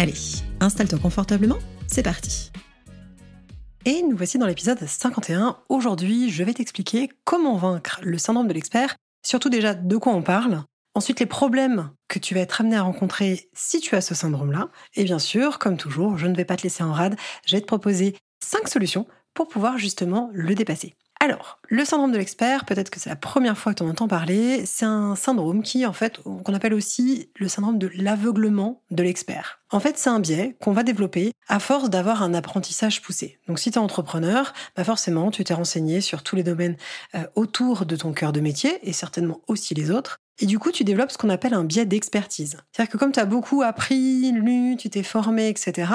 Allez, installe-toi confortablement c'est parti Et nous voici dans l'épisode 51. Aujourd'hui, je vais t'expliquer comment vaincre le syndrome de l'expert, surtout déjà de quoi on parle, ensuite les problèmes que tu vas être amené à rencontrer si tu as ce syndrome-là, et bien sûr, comme toujours, je ne vais pas te laisser en rade, je vais te proposer 5 solutions pour pouvoir justement le dépasser. Alors, le syndrome de l'expert, peut-être que c'est la première fois que tu en entends parler, c'est un syndrome qui, en fait, qu'on appelle aussi le syndrome de l'aveuglement de l'expert. En fait, c'est un biais qu'on va développer à force d'avoir un apprentissage poussé. Donc, si tu es entrepreneur, bah forcément, tu t'es renseigné sur tous les domaines euh, autour de ton cœur de métier et certainement aussi les autres. Et du coup, tu développes ce qu'on appelle un biais d'expertise. C'est-à-dire que comme tu as beaucoup appris, lu, tu t'es formé, etc.,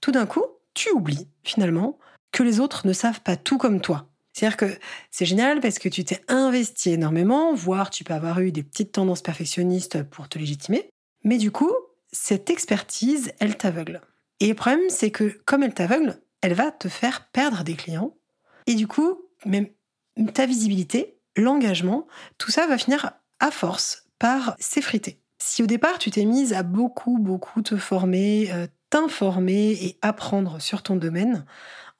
tout d'un coup, tu oublies finalement que les autres ne savent pas tout comme toi. C'est-à-dire que c'est génial parce que tu t'es investi énormément, voire tu peux avoir eu des petites tendances perfectionnistes pour te légitimer. Mais du coup, cette expertise, elle t'aveugle. Et le problème, c'est que comme elle t'aveugle, elle va te faire perdre des clients. Et du coup, même ta visibilité, l'engagement, tout ça va finir à force par s'effriter. Si au départ, tu t'es mise à beaucoup, beaucoup te former, euh, t'informer et apprendre sur ton domaine,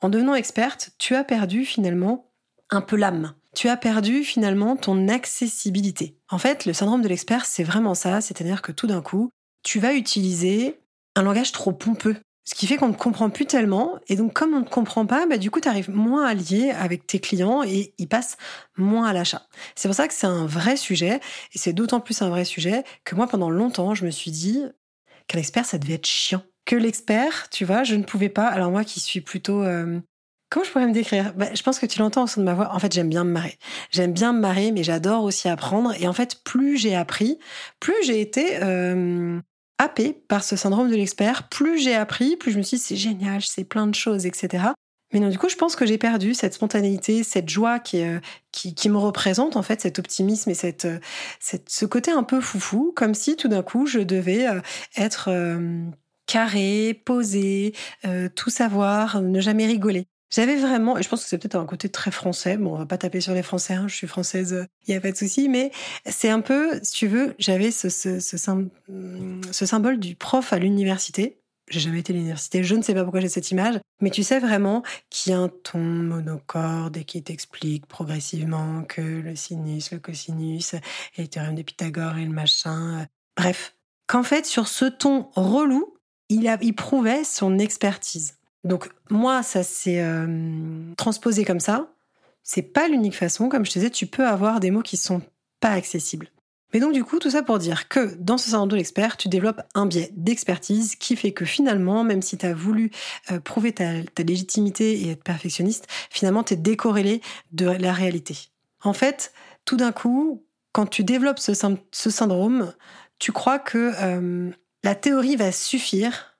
en devenant experte, tu as perdu finalement un peu l'âme. Tu as perdu finalement ton accessibilité. En fait, le syndrome de l'expert, c'est vraiment ça, c'est-à-dire que tout d'un coup, tu vas utiliser un langage trop pompeux. Ce qui fait qu'on ne comprend plus tellement. Et donc, comme on ne comprend pas, bah, du coup, tu arrives moins à lier avec tes clients et ils passent moins à l'achat. C'est pour ça que c'est un vrai sujet. Et c'est d'autant plus un vrai sujet que moi, pendant longtemps, je me suis dit qu'un expert, ça devait être chiant que l'expert, tu vois, je ne pouvais pas. Alors moi qui suis plutôt... Euh, comment je pourrais me décrire? Bah, Je pense que tu l'entends au son de ma voix. En fait, j'aime bien me marrer. J'aime bien me marrer, mais j'adore aussi apprendre. Et en fait, plus j'ai appris, plus j'ai été euh, happée par ce syndrome de l'expert, plus j'ai appris, plus je me suis dit, c'est génial, sais plein de choses, etc. Mais non, du coup, je pense que j'ai perdu cette spontanéité, cette joie qui, euh, qui, me représente, en fait, cet optimisme et cette, cette, ce côté un peu foufou, comme si tout d'un coup, je devais être carré, posé, euh, tout savoir, ne jamais rigoler. J'avais vraiment, et je pense que c'est peut-être un côté très français, bon, on va pas taper sur les Français, hein, je suis française, il n'y a pas de souci, mais c'est un peu, si tu veux, j'avais ce, ce, symbole du prof à l'université. J'ai jamais été à l'université, je ne sais pas pourquoi j'ai cette image, mais tu sais vraiment qu'il y a un ton monocorde et qui t'explique progressivement que le sinus, le cosinus, et le théorème de Pythagore et le machin. Bref, qu'en fait, sur ce ton relou, il, prouvait son expertise. Donc moi, ça s'est euh, transposé comme ça. C'est pas l'unique façon. Comme je te disais, tu peux avoir des mots qui sont pas accessibles. Mais donc du coup, tout ça pour dire que dans ce syndrome de l'expert, tu développes un biais d'expertise qui fait que finalement, même si tu as voulu euh, prouver ta, légitimité et être perfectionniste, finalement, tu es décorrélé de la réalité. En fait, tout d'un coup, quand tu développes ce, syndrome, tu crois que euh, la théorie va suffire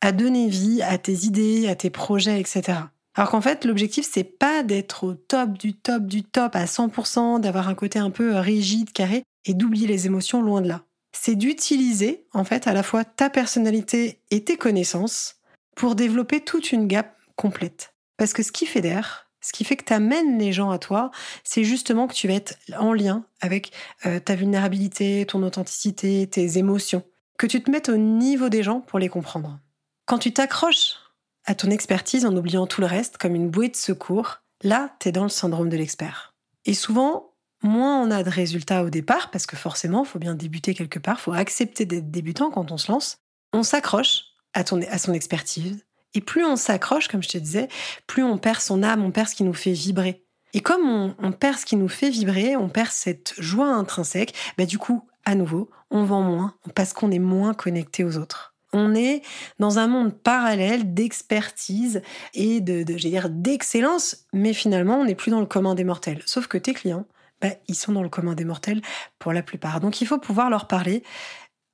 à donner vie à tes idées, à tes projets, etc. Alors qu'en fait, l'objectif, c'est pas d'être au top du top du top à 100%, d'avoir un côté un peu rigide, carré, et d'oublier les émotions loin de là. C'est d'utiliser, en fait, à la fois ta personnalité et tes connaissances pour développer toute une gamme complète. Parce que ce qui fédère, ce qui fait que tu amènes les gens à toi, c'est justement que tu vas être en lien avec euh, ta vulnérabilité, ton authenticité, tes émotions que tu te mettes au niveau des gens pour les comprendre. Quand tu t'accroches à ton expertise en oubliant tout le reste comme une bouée de secours, là, tu es dans le syndrome de l'expert. Et souvent, moins on a de résultats au départ, parce que forcément, il faut bien débuter quelque part, faut accepter d'être débutant quand on se lance, on s'accroche à, son expertise. Et plus on s'accroche, comme je te disais, plus on perd son âme, on perd ce qui nous fait vibrer. Et comme on, perd ce qui nous fait vibrer, on perd cette joie intrinsèque, bah du coup, à nouveau, on vend moins parce qu'on est moins connecté aux autres. On est dans un monde parallèle d'expertise et de, dire, d'excellence, mais finalement, on n'est plus dans le commun des mortels. Sauf que tes clients, bah, ils sont dans le commun des mortels pour la plupart. Donc il faut pouvoir leur parler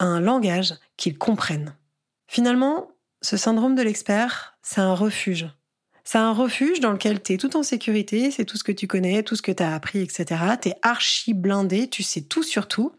un langage qu'ils comprennent. Finalement, ce syndrome de l'expert, c'est un refuge. C'est un refuge dans lequel tu es tout en sécurité, c'est tout ce que tu connais, tout ce que tu as appris, etc. Tu es archi blindé, tu sais tout sur tout,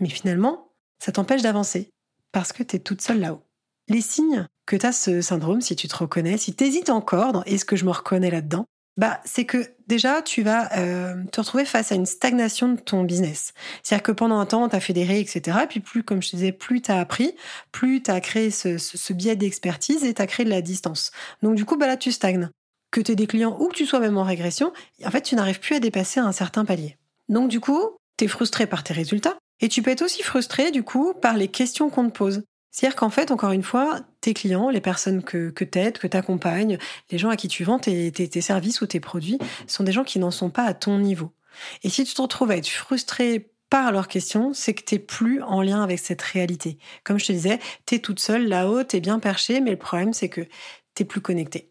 mais finalement, ça t'empêche d'avancer parce que tu es toute seule là-haut. Les signes que tu as ce syndrome, si tu te reconnais, si tu hésites encore dans est-ce que je me reconnais là-dedans, bah, c'est que déjà, tu vas euh, te retrouver face à une stagnation de ton business. C'est-à-dire que pendant un temps, tu as fédéré, etc. Et puis plus, comme je te disais, plus tu as appris, plus tu as créé ce, ce, biais d'expertise et tu as créé de la distance. Donc du coup, bah là, tu stagnes. Que tu aies des clients ou que tu sois même en régression, en fait, tu n'arrives plus à dépasser un certain palier. Donc du coup, tu es frustré par tes résultats. Et tu peux être aussi frustré, du coup, par les questions qu'on te pose. C'est-à-dire qu'en fait, encore une fois, tes clients, les personnes que, que aides, que tu accompagnes, les gens à qui tu vends tes, tes, services ou tes produits, sont des gens qui n'en sont pas à ton niveau. Et si tu te retrouves à être frustré par leurs questions, c'est que t'es plus en lien avec cette réalité. Comme je te disais, t'es toute seule là-haut, t'es bien perché, mais le problème c'est que t'es plus connecté.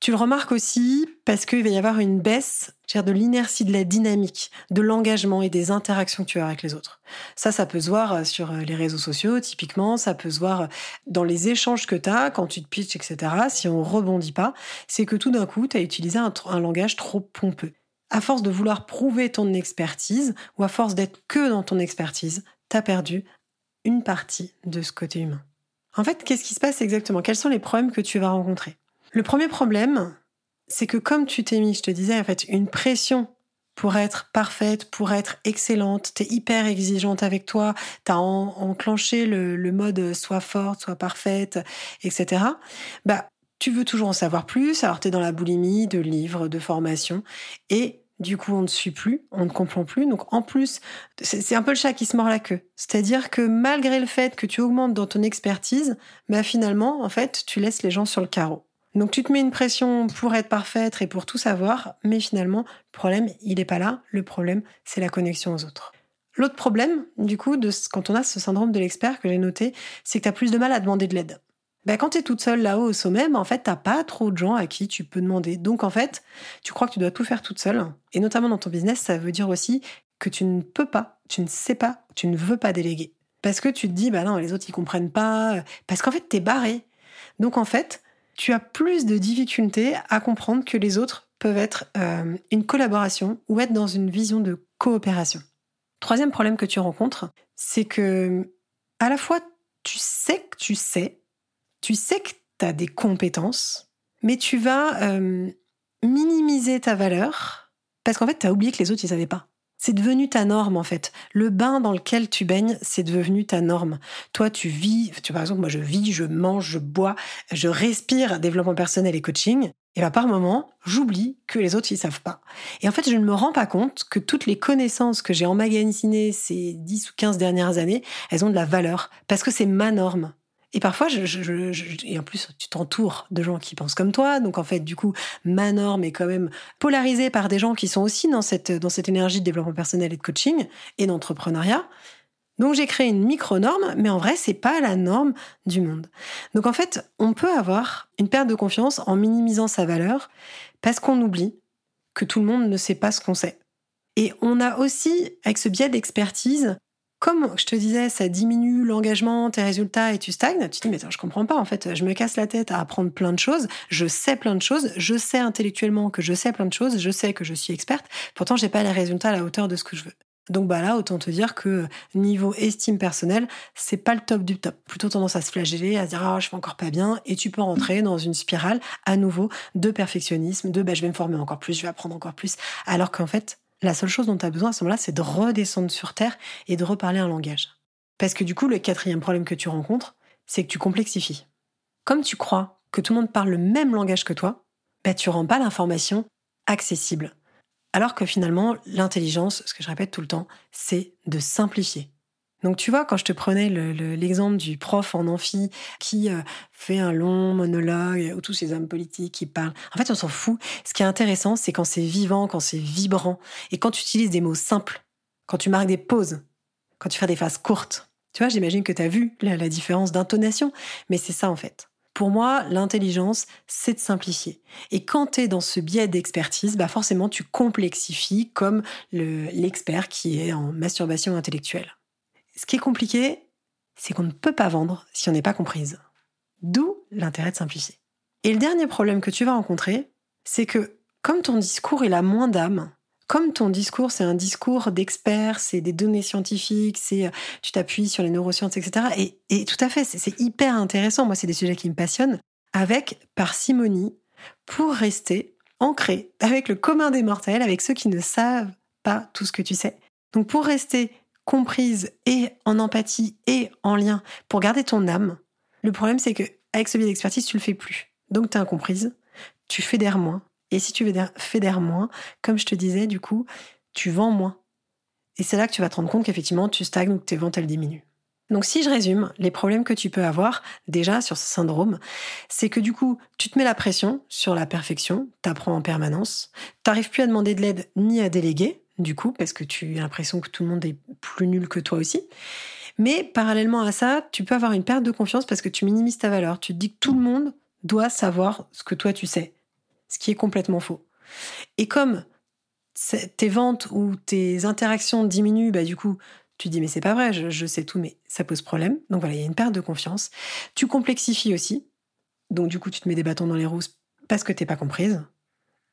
Tu le remarques aussi parce qu'il va y avoir une baisse de l'inertie, de la dynamique, de l'engagement et des interactions que tu as avec les autres. Ça, ça peut se voir euh, sur euh, les réseaux sociaux, typiquement, ça peut se voir euh, dans les échanges que tu as quand tu te pitches, etc. Si on rebondit pas, c'est que tout d'un coup, tu as utilisé un, un langage trop pompeux. À force de vouloir prouver ton expertise, ou à force d'être que dans ton expertise, tu as perdu une partie de ce côté humain. En fait, qu'est-ce qui se passe exactement? Quels sont les problèmes que tu vas rencontrer? Le premier problème, c'est que comme tu t'es mis, je te disais, en fait, une pression pour être parfaite, pour être excellente, t'es hyper exigeante avec toi, t'as enclenché le, mode soit forte, soit parfaite, etc. Bah, tu veux toujours en savoir plus, alors t'es dans la boulimie de livres, de formations, et du coup, on ne suit plus, on ne comprend plus. Donc, en plus, c'est un peu le chat qui se mord la queue. C'est-à-dire que malgré le fait que tu augmentes dans ton expertise, bah finalement, en fait, tu laisses les gens sur le carreau. Donc tu te mets une pression pour être parfaite et pour tout savoir, mais finalement, le problème, il n'est pas là. Le problème, c'est la connexion aux autres. L'autre problème, du coup, quand on a ce syndrome de l'expert que j'ai noté, c'est que tu as plus de mal à demander de l'aide. Ben, quand tu es toute seule là-haut au sommet, ben, en fait, t'as pas trop de gens à qui tu peux demander. Donc, en fait, tu crois que tu dois tout faire toute seule. Et notamment dans ton business, ça veut dire aussi que tu ne peux pas, tu ne sais pas, tu ne veux pas déléguer. Parce que tu te dis, bah non, les autres, ils comprennent pas. Parce qu'en fait, t'es barré. Donc, en fait, tu as plus de difficultés à comprendre que les autres peuvent être euh, une collaboration ou être dans une vision de coopération. Troisième problème que tu rencontres, c'est que à la fois tu sais que tu sais, tu sais que tu as des compétences, mais tu vas euh, minimiser ta valeur parce qu'en fait, tu as oublié que les autres, ils savaient pas. C'est devenu ta norme en fait. Le bain dans lequel tu baignes, c'est devenu ta norme. Toi, tu vis, tu par exemple, moi je vis, je mange, je bois, je respire développement personnel et coaching. Et bien par moment, j'oublie que les autres ils savent pas. Et en fait, je ne me rends pas compte que toutes les connaissances que j'ai emmagasinées ces 10 ou 15 dernières années, elles ont de la valeur parce que c'est ma norme. Et parfois, et en plus, tu t'entoures de gens qui pensent comme toi. Donc, en fait, du coup, ma norme est quand même polarisée par des gens qui sont aussi dans cette, dans cette énergie de développement personnel et de coaching et d'entrepreneuriat. Donc, j'ai créé une micro-norme, mais en vrai, c'est pas la norme du monde. Donc, en fait, on peut avoir une perte de confiance en minimisant sa valeur parce qu'on oublie que tout le monde ne sait pas ce qu'on sait. Et on a aussi, avec ce biais d'expertise, comme je te disais, ça diminue l'engagement, tes résultats et tu stagnes, tu te dis, mais attends, je comprends pas, en fait, je me casse la tête à apprendre plein de choses, je sais plein de choses, je sais intellectuellement que je sais plein de choses, je sais que je suis experte, pourtant j'ai pas les résultats à la hauteur de ce que je veux. Donc bah là, autant te dire que niveau estime personnelle, c'est pas le top du top. Plutôt tendance à se flageller, à se dire ah je fais encore pas bien, et tu peux rentrer dans une spirale à nouveau de perfectionnisme, de bah je vais me former encore plus, je vais apprendre encore plus, alors qu'en fait la seule chose dont tu as besoin à ce moment-là, c'est de redescendre sur Terre et de reparler un langage. Parce que du coup, le quatrième problème que tu rencontres, c'est que tu complexifies. Comme tu crois que tout le monde parle le même langage que toi, bah, tu rends pas l'information accessible. Alors que finalement, l'intelligence, ce que je répète tout le temps, c'est de simplifier. Donc tu vois, quand je te prenais l'exemple du prof en amphi qui euh, fait un long monologue, ou tous ces hommes politiques qui parlent, en fait on s'en fout. Ce qui est intéressant, c'est quand c'est vivant, quand c'est vibrant, et quand tu utilises des mots simples, quand tu marques des pauses, quand tu fais des phrases courtes. Tu vois, j'imagine que tu as vu la, la différence d'intonation, mais c'est ça en fait. Pour moi, l'intelligence, c'est de simplifier. Et quand tu es dans ce biais d'expertise, bah forcément, tu complexifies comme l'expert qui est en masturbation intellectuelle. Ce qui est compliqué, c'est qu'on ne peut pas vendre si on n'est pas comprise. D'où l'intérêt de simplifier. Et le dernier problème que tu vas rencontrer, c'est que comme ton discours il a moins d'âme, comme ton discours c'est un discours d'expert, c'est des données scientifiques, c'est euh, tu t'appuies sur les neurosciences, etc. Et, et tout à fait, c'est hyper intéressant. Moi, c'est des sujets qui me passionnent. Avec parcimonie, pour rester ancré avec le commun des mortels, avec ceux qui ne savent pas tout ce que tu sais. Donc pour rester comprise et en empathie et en lien, pour garder ton âme, le problème c'est que avec ce biais d'expertise, tu le fais plus. Donc tu es incomprise, tu fédères moins. Et si tu fédères moins, comme je te disais, du coup, tu vends moins. Et c'est là que tu vas te rendre compte qu'effectivement, tu stagnes ou que tes ventes, elles diminuent. Donc si je résume, les problèmes que tu peux avoir déjà sur ce syndrome, c'est que du coup, tu te mets la pression sur la perfection, t'apprends en permanence, t'arrives plus à demander de l'aide ni à déléguer, du coup, parce que tu as l'impression que tout le monde est plus nul que toi aussi. Mais parallèlement à ça, tu peux avoir une perte de confiance parce que tu minimises ta valeur. Tu te dis que tout le monde doit savoir ce que toi tu sais, ce qui est complètement faux. Et comme tes ventes ou tes interactions diminuent, bah du coup, tu dis mais c'est pas vrai, je, sais tout, mais ça pose problème. Donc voilà, il y a une perte de confiance. Tu complexifies aussi. Donc du coup, tu te mets des bâtons dans les roues parce que t'es pas comprise.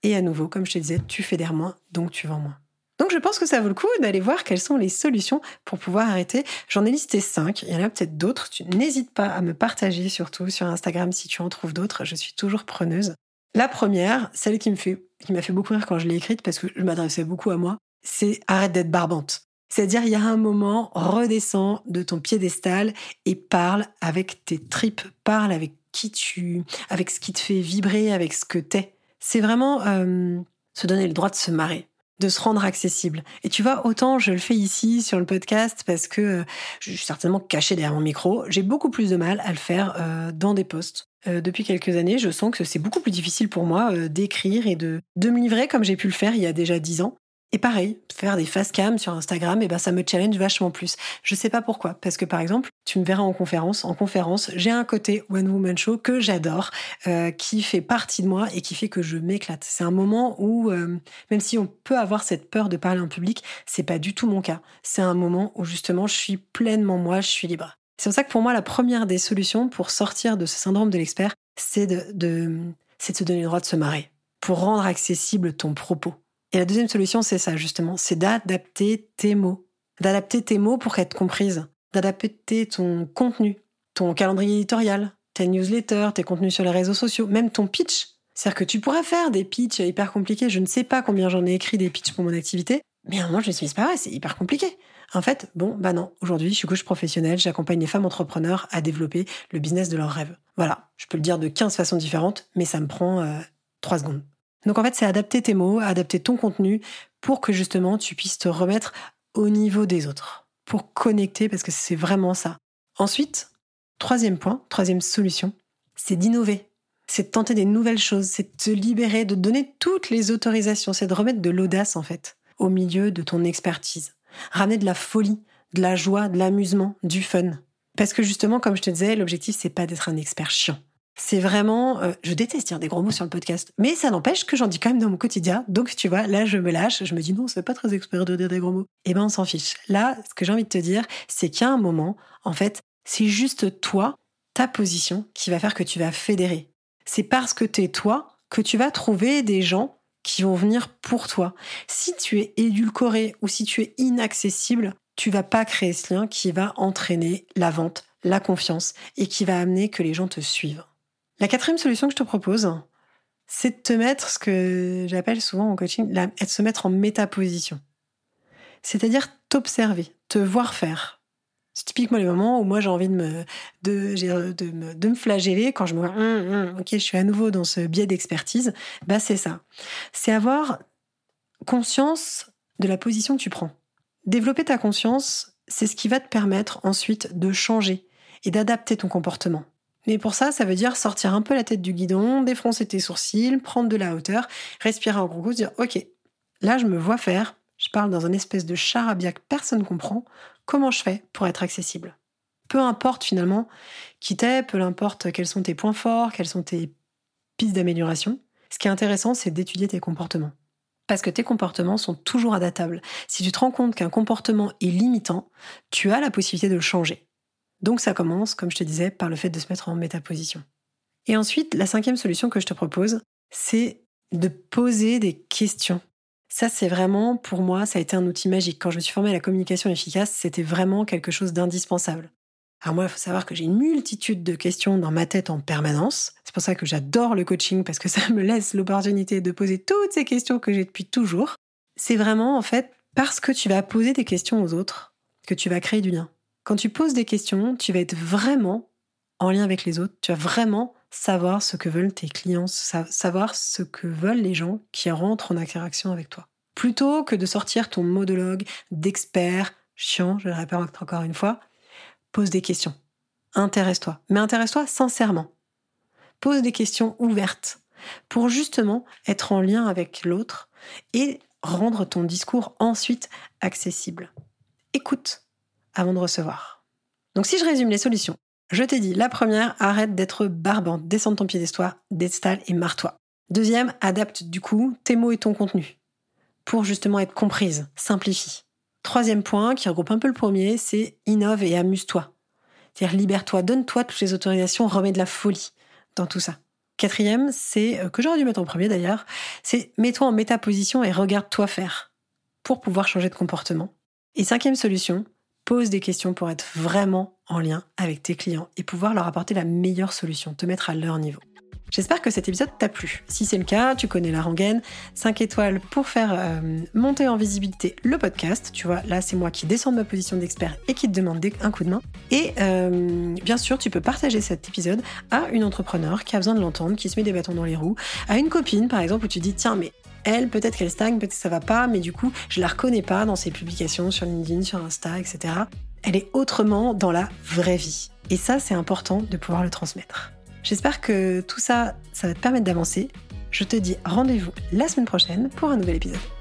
Et à nouveau, comme je te disais, tu fédères moins, donc tu vends moins. Donc je pense que ça vaut le coup d'aller voir quelles sont les solutions pour pouvoir arrêter. J'en ai listé cinq, il y en a peut-être d'autres. Tu n'hésites pas à me partager surtout sur Instagram si tu en trouves d'autres, je suis toujours preneuse. La première, celle qui me fait qui m'a fait beaucoup rire quand je l'ai écrite parce que je m'adressais beaucoup à moi, c'est arrête d'être barbante. C'est-à-dire, il y a un moment, redescends de ton piédestal et parle avec tes tripes, parle avec qui tu, avec ce qui te fait vibrer, avec ce que t'es. C'est vraiment euh, se donner le droit de se marrer de se rendre accessible. Et tu vois, autant je le fais ici sur le podcast parce que euh, je suis certainement cachée derrière mon micro, j'ai beaucoup plus de mal à le faire euh, dans des posts. depuis quelques années, je sens que c'est beaucoup plus difficile pour moi d'écrire et de, de me livrer comme j'ai pu le faire il y a déjà dix ans. Et pareil, faire des face cam sur Instagram, et eh ben ça me challenge vachement plus. Je sais pas pourquoi, parce que par exemple, tu me verras en conférence. En conférence, j'ai un côté one woman show que j'adore, euh, qui fait partie de moi et qui fait que je m'éclate. C'est un moment où, euh, même si on peut avoir cette peur de parler en public, c'est pas du tout mon cas. C'est un moment où justement je suis pleinement moi, je suis libre. C'est pour ça que pour moi, la première des solutions pour sortir de ce syndrome de l'expert, c'est de, de, se donner le droit de se marrer, pour rendre accessible ton propos. Et la deuxième solution, c'est ça, justement, c'est d'adapter tes mots. D'adapter tes mots pour être comprise. D'adapter ton contenu, ton calendrier éditorial, tes newsletters, tes contenus sur les réseaux sociaux, même ton pitch. C'est-à-dire que tu pourras faire des pitchs hyper compliqués. Je ne sais pas combien j'en ai écrit des pitchs pour mon activité, mais à un moment, je me suis dit, c'est pas c'est hyper compliqué. En fait, bon, bah non, aujourd'hui, je suis coach professionnelle, j'accompagne les femmes entrepreneurs à développer le business de leurs rêves. Voilà, je peux le dire de 15 façons différentes, mais ça me prend euh, 3 secondes. Donc en fait, c'est adapter tes mots, adapter ton contenu pour que justement tu puisses te remettre au niveau des autres, pour connecter, parce que c'est vraiment ça. Ensuite, troisième point, troisième solution, c'est d'innover. C'est de tenter des nouvelles choses, c'est de te libérer, de donner toutes les autorisations, c'est de remettre de l'audace en fait au milieu de ton expertise. Ramener de la folie, de la joie, de l'amusement, du fun. Parce que justement, comme je te disais, l'objectif, c'est pas d'être un expert chiant. C'est vraiment, euh, je déteste dire des gros mots sur le podcast, mais ça n'empêche que j'en dis quand même dans mon quotidien. Donc tu vois, là je me lâche, je me dis non, c'est pas très expert de dire des gros mots. Eh ben on s'en fiche. Là, ce que j'ai envie de te dire, c'est a un moment, en fait, c'est juste toi, ta position, qui va faire que tu vas fédérer. C'est parce que t'es toi que tu vas trouver des gens qui vont venir pour toi. Si tu es édulcoré ou si tu es inaccessible, tu vas pas créer ce lien qui va entraîner la vente, la confiance et qui va amener que les gens te suivent. La quatrième solution que je te propose, c'est de te mettre ce que j'appelle souvent en coaching, la, se mettre en métaposition. C'est-à-dire t'observer, te voir faire. C'est typiquement les moments où moi j'ai envie de me, de, de, me, de me flageller quand je me vois, hum, hum, ok, je suis à nouveau dans ce biais d'expertise. Bah, c'est ça. C'est avoir conscience de la position que tu prends. Développer ta conscience, c'est ce qui va te permettre ensuite de changer et d'adapter ton comportement. Mais pour ça, ça veut dire sortir un peu la tête du guidon, défoncer tes sourcils, prendre de la hauteur, respirer en gros coup, dire ok, là je me vois faire, je parle dans un espèce de charabia que personne comprend, comment je fais pour être accessible? Peu importe finalement qui t'es, peu importe quels sont tes points forts, quelles sont tes pistes d'amélioration, ce qui est intéressant, c'est d'étudier tes comportements. Parce que tes comportements sont toujours adaptables. Si tu te rends compte qu'un comportement est limitant, tu as la possibilité de le changer. Donc ça commence, comme je te disais, par le fait de se mettre en métaposition. Et ensuite, la cinquième solution que je te propose, c'est de poser des questions. Ça, c'est vraiment, pour moi, ça a été un outil magique. Quand je me suis formée à la communication efficace, c'était vraiment quelque chose d'indispensable. Alors moi, il faut savoir que j'ai une multitude de questions dans ma tête en permanence. C'est pour ça que j'adore le coaching, parce que ça me laisse l'opportunité de poser toutes ces questions que j'ai depuis toujours. C'est vraiment, en fait, parce que tu vas poser des questions aux autres que tu vas créer du lien. Quand tu poses des questions, tu vas être vraiment en lien avec les autres. Tu vas vraiment savoir ce que veulent tes clients, savoir ce que veulent les gens qui rentrent en interaction avec toi. Plutôt que de sortir ton monologue d'expert chiant, je le répète encore une fois, pose des questions. Intéresse-toi. Mais intéresse-toi sincèrement. Pose des questions ouvertes pour justement être en lien avec l'autre et rendre ton discours ensuite accessible. Écoute avant de recevoir. Donc si je résume les solutions, je t'ai dit, la première, arrête d'être barbante, descends de ton piédestal, déstalle et marre-toi. Deuxième, adapte du coup tes mots et ton contenu pour justement être comprise, simplifie. Troisième point, qui regroupe un peu le premier, c'est innove et amuse-toi. C'est-à-dire libère-toi, donne-toi toutes les autorisations, remets de la folie dans tout ça. Quatrième, c'est, euh, que j'aurais dû mettre en premier d'ailleurs, c'est mets-toi en métaposition et regarde-toi faire pour pouvoir changer de comportement. Et cinquième solution, pose des questions pour être vraiment en lien avec tes clients et pouvoir leur apporter la meilleure solution, te mettre à leur niveau. J'espère que cet épisode t'a plu. Si c'est le cas, tu connais la rengaine. 5 étoiles pour faire euh, monter en visibilité le podcast. Tu vois, là, c'est moi qui descends de ma position d'expert et qui te demande un coup de main. Et euh, bien sûr, tu peux partager cet épisode à une entrepreneur qui a besoin de l'entendre, qui se met des bâtons dans les roues, à une copine, par exemple, où tu dis, tiens, mais elle, peut-être qu'elle stagne, peut-être que ça va pas, mais du coup, je la reconnais pas dans ses publications sur LinkedIn, sur Insta, etc. Elle est autrement dans la vraie vie. Et ça, c'est important de pouvoir le transmettre. J'espère que tout ça, ça va te permettre d'avancer. Je te dis rendez-vous la semaine prochaine pour un nouvel épisode.